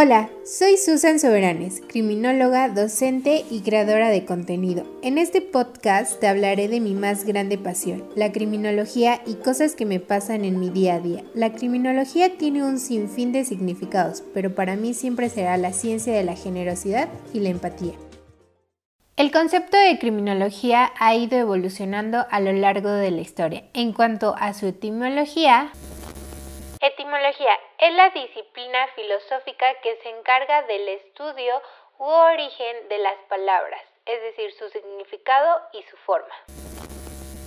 Hola, soy Susan Soberanes, criminóloga, docente y creadora de contenido. En este podcast te hablaré de mi más grande pasión, la criminología y cosas que me pasan en mi día a día. La criminología tiene un sinfín de significados, pero para mí siempre será la ciencia de la generosidad y la empatía. El concepto de criminología ha ido evolucionando a lo largo de la historia. En cuanto a su etimología, Etimología es la disciplina filosófica que se encarga del estudio u origen de las palabras, es decir, su significado y su forma.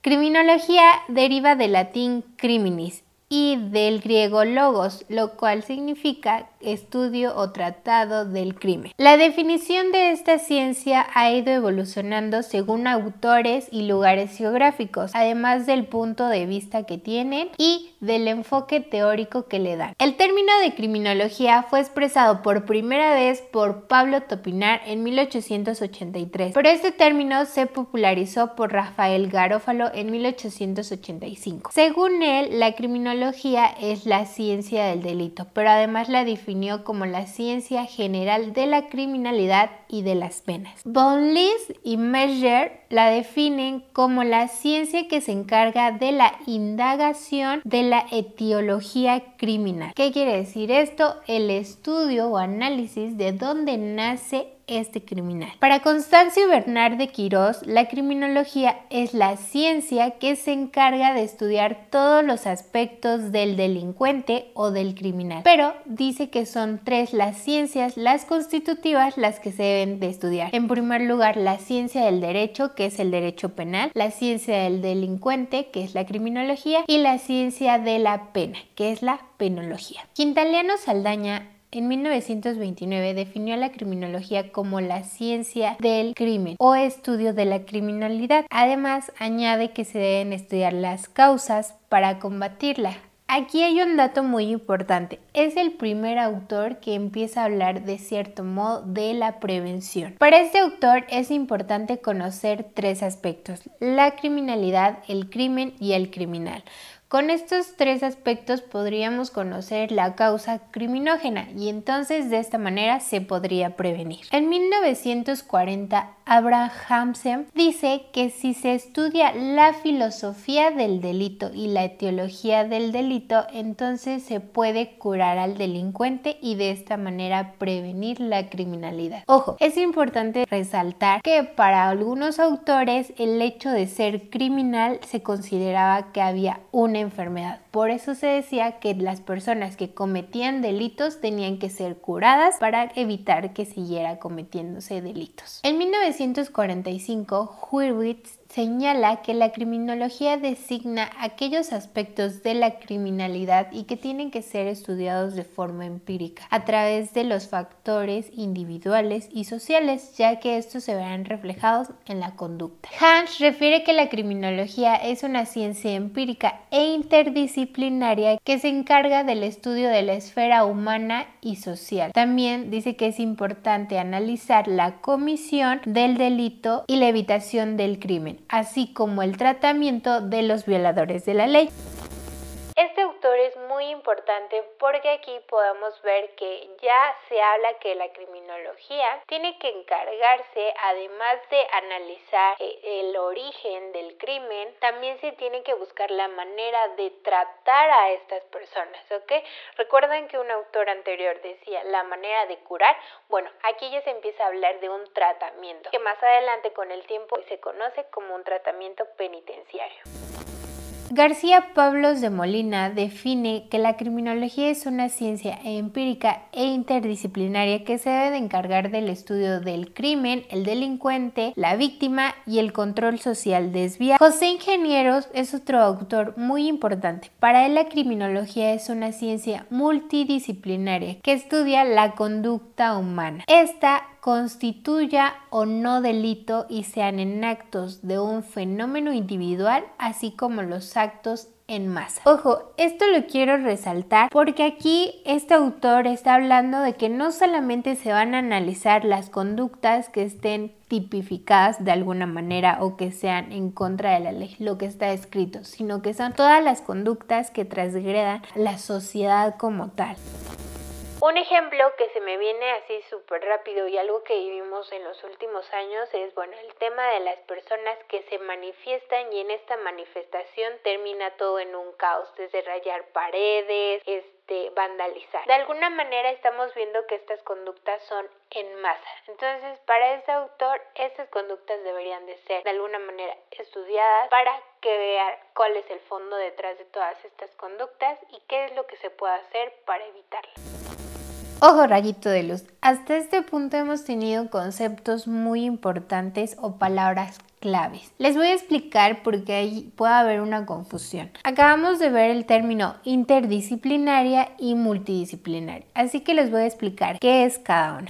Criminología deriva del latín criminis y del griego logos, lo cual significa estudio o tratado del crimen. La definición de esta ciencia ha ido evolucionando según autores y lugares geográficos, además del punto de vista que tienen y del enfoque teórico que le dan. El término de criminología fue expresado por primera vez por Pablo Topinar en 1883, pero este término se popularizó por Rafael Garófalo en 1885. Según él, la criminología es la ciencia del delito, pero además la definición como la ciencia general de la criminalidad y de las penas. Bonlis y Measure la definen como la ciencia que se encarga de la indagación de la etiología criminal. ¿Qué quiere decir esto? El estudio o análisis de dónde nace este criminal. Para Constancio Bernard de Quirós, la criminología es la ciencia que se encarga de estudiar todos los aspectos del delincuente o del criminal, pero dice que son tres las ciencias, las constitutivas, las que se deben de estudiar. En primer lugar, la ciencia del derecho, que es el derecho penal, la ciencia del delincuente, que es la criminología, y la ciencia de la pena, que es la penología. Quintaliano Saldaña en 1929 definió la criminología como la ciencia del crimen o estudio de la criminalidad. Además, añade que se deben estudiar las causas para combatirla. Aquí hay un dato muy importante. Es el primer autor que empieza a hablar de cierto modo de la prevención. Para este autor es importante conocer tres aspectos, la criminalidad, el crimen y el criminal. Con estos tres aspectos podríamos conocer la causa criminógena y entonces de esta manera se podría prevenir. En 1940, Abraham Hamsen dice que si se estudia la filosofía del delito y la etiología del delito, entonces se puede curar al delincuente y de esta manera prevenir la criminalidad. Ojo, es importante resaltar que para algunos autores el hecho de ser criminal se consideraba que había una enfermedad. Por eso se decía que las personas que cometían delitos tenían que ser curadas para evitar que siguiera cometiéndose delitos. En 1945, Hurwitz señala que la criminología designa aquellos aspectos de la criminalidad y que tienen que ser estudiados de forma empírica a través de los factores individuales y sociales, ya que estos se verán reflejados en la conducta. Hans refiere que la criminología es una ciencia empírica e interdisciplinaria que se encarga del estudio de la esfera humana y social. También dice que es importante analizar la comisión del delito y la evitación del crimen así como el tratamiento de los violadores de la ley. Es muy importante porque aquí podemos ver que ya se habla que la criminología tiene que encargarse, además de analizar eh, el origen del crimen, también se tiene que buscar la manera de tratar a estas personas, ¿ok? Recuerdan que un autor anterior decía la manera de curar, bueno, aquí ya se empieza a hablar de un tratamiento que más adelante con el tiempo se conoce como un tratamiento penitenciario. García Pablos de Molina define que la criminología es una ciencia empírica e interdisciplinaria que se debe de encargar del estudio del crimen, el delincuente, la víctima y el control social desviado. José Ingenieros es otro autor muy importante. Para él la criminología es una ciencia multidisciplinaria que estudia la conducta humana. Esta constituya o no delito y sean en actos de un fenómeno individual, así como los actos en masa. Ojo, esto lo quiero resaltar porque aquí este autor está hablando de que no solamente se van a analizar las conductas que estén tipificadas de alguna manera o que sean en contra de la ley, lo que está escrito, sino que son todas las conductas que transgredan la sociedad como tal. Un ejemplo que se me viene así súper rápido y algo que vivimos en los últimos años es, bueno, el tema de las personas que se manifiestan y en esta manifestación termina todo en un caos, desde rayar paredes, este, vandalizar. De alguna manera estamos viendo que estas conductas son en masa. Entonces, para este autor, estas conductas deberían de ser de alguna manera estudiadas para que vean cuál es el fondo detrás de todas estas conductas y qué es lo que se puede hacer para evitarlas. Ojo rayito de luz, hasta este punto hemos tenido conceptos muy importantes o palabras claves. Les voy a explicar por qué ahí puede haber una confusión. Acabamos de ver el término interdisciplinaria y multidisciplinaria, así que les voy a explicar qué es cada uno.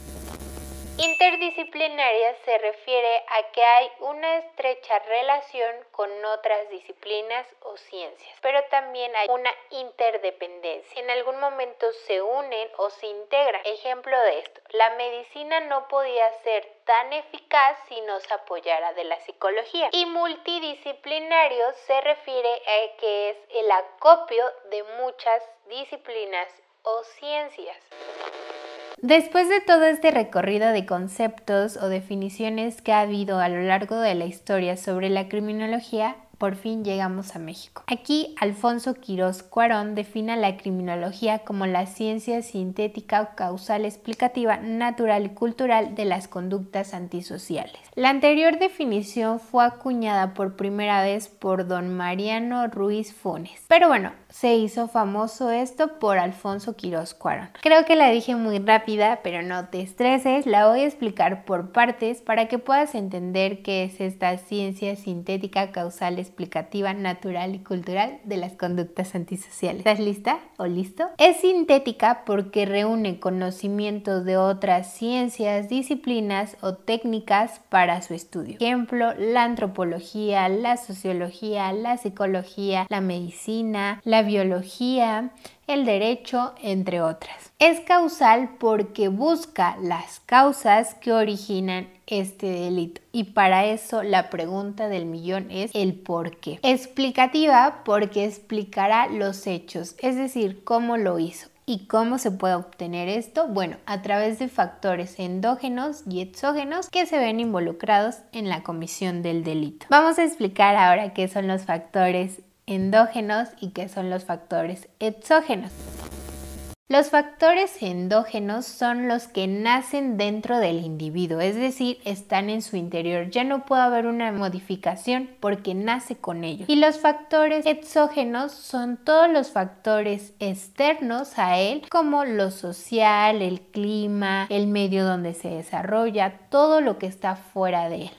Interdisciplinaria se refiere a que hay una estrecha relación con otras disciplinas o ciencias, pero también hay una interdependencia. En algún momento se unen o se integran. Ejemplo de esto, la medicina no podía ser tan eficaz si no se apoyara de la psicología. Y multidisciplinario se refiere a que es el acopio de muchas disciplinas o ciencias. Después de todo este recorrido de conceptos o definiciones que ha habido a lo largo de la historia sobre la criminología, por fin llegamos a México. Aquí Alfonso Quirós Cuarón define la criminología como la ciencia sintética o causal explicativa, natural y cultural de las conductas antisociales. La anterior definición fue acuñada por primera vez por don Mariano Ruiz Funes. Pero bueno, se hizo famoso esto por Alfonso Quirós Cuarón. Creo que la dije muy rápida, pero no te estreses, la voy a explicar por partes para que puedas entender qué es esta ciencia sintética causal explicativa, natural y cultural de las conductas antisociales. ¿Estás lista o listo? Es sintética porque reúne conocimientos de otras ciencias, disciplinas o técnicas para su estudio. Ejemplo, la antropología, la sociología, la psicología, la medicina, la biología, el derecho, entre otras. Es causal porque busca las causas que originan este delito y para eso la pregunta del millón es el por qué. Explicativa porque explicará los hechos, es decir, cómo lo hizo. ¿Y cómo se puede obtener esto? Bueno, a través de factores endógenos y exógenos que se ven involucrados en la comisión del delito. Vamos a explicar ahora qué son los factores endógenos y qué son los factores exógenos. Los factores endógenos son los que nacen dentro del individuo, es decir, están en su interior. Ya no puede haber una modificación porque nace con ellos. Y los factores exógenos son todos los factores externos a él, como lo social, el clima, el medio donde se desarrolla, todo lo que está fuera de él.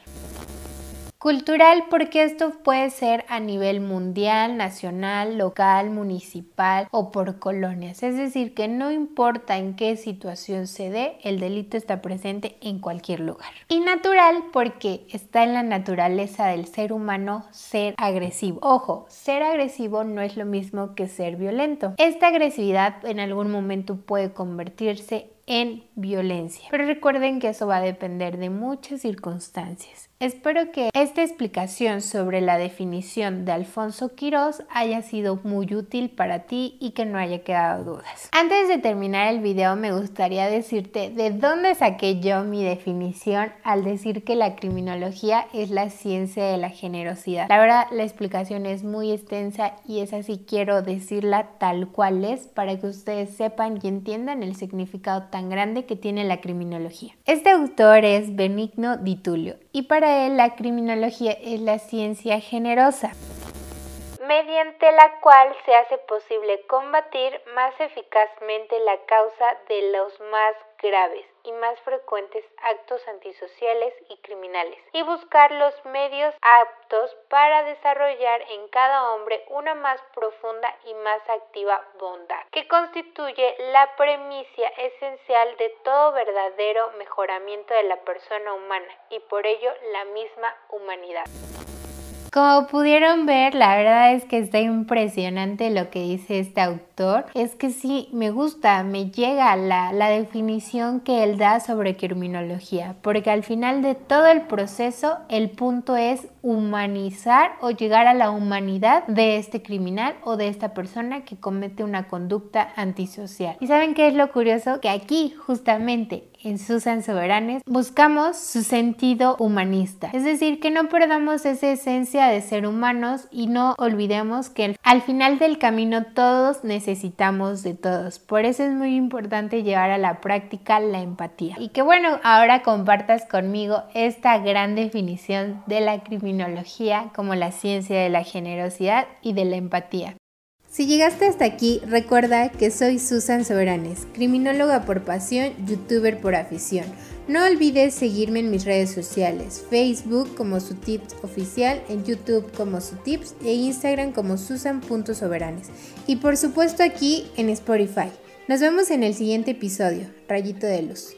Cultural porque esto puede ser a nivel mundial, nacional, local, municipal o por colonias. Es decir, que no importa en qué situación se dé, el delito está presente en cualquier lugar. Y natural porque está en la naturaleza del ser humano ser agresivo. Ojo, ser agresivo no es lo mismo que ser violento. Esta agresividad en algún momento puede convertirse en violencia. Pero recuerden que eso va a depender de muchas circunstancias. Espero que esta explicación sobre la definición de Alfonso Quirós haya sido muy útil para ti y que no haya quedado dudas. Antes de terminar el video me gustaría decirte de dónde saqué yo mi definición al decir que la criminología es la ciencia de la generosidad. La verdad la explicación es muy extensa y es así quiero decirla tal cual es para que ustedes sepan y entiendan el significado tan grande que tiene la criminología. Este autor es Benigno Di Tulio y para él la criminología es la ciencia generosa mediante la cual se hace posible combatir más eficazmente la causa de los más graves y más frecuentes actos antisociales y criminales y buscar los medios aptos para desarrollar en cada hombre una más profunda y más activa bondad, que constituye la premisa esencial de todo verdadero mejoramiento de la persona humana y por ello la misma humanidad. Como pudieron ver, la verdad es que está impresionante lo que dice este autor. Es que sí, me gusta, me llega la, la definición que él da sobre criminología, porque al final de todo el proceso, el punto es humanizar o llegar a la humanidad de este criminal o de esta persona que comete una conducta antisocial. ¿Y saben qué es lo curioso? Que aquí, justamente en Susan Soberanes buscamos su sentido humanista, es decir, que no perdamos esa esencia de ser humanos y no olvidemos que al final del camino todos necesitamos de todos. Por eso es muy importante llevar a la práctica la empatía. Y que bueno, ahora compartas conmigo esta gran definición de la criminología como la ciencia de la generosidad y de la empatía. Si llegaste hasta aquí, recuerda que soy Susan Soberanes, criminóloga por pasión, youtuber por afición. No olvides seguirme en mis redes sociales, Facebook como su tips oficial, en YouTube como su tips e Instagram como susan.soberanes. Y por supuesto aquí en Spotify. Nos vemos en el siguiente episodio, Rayito de Luz.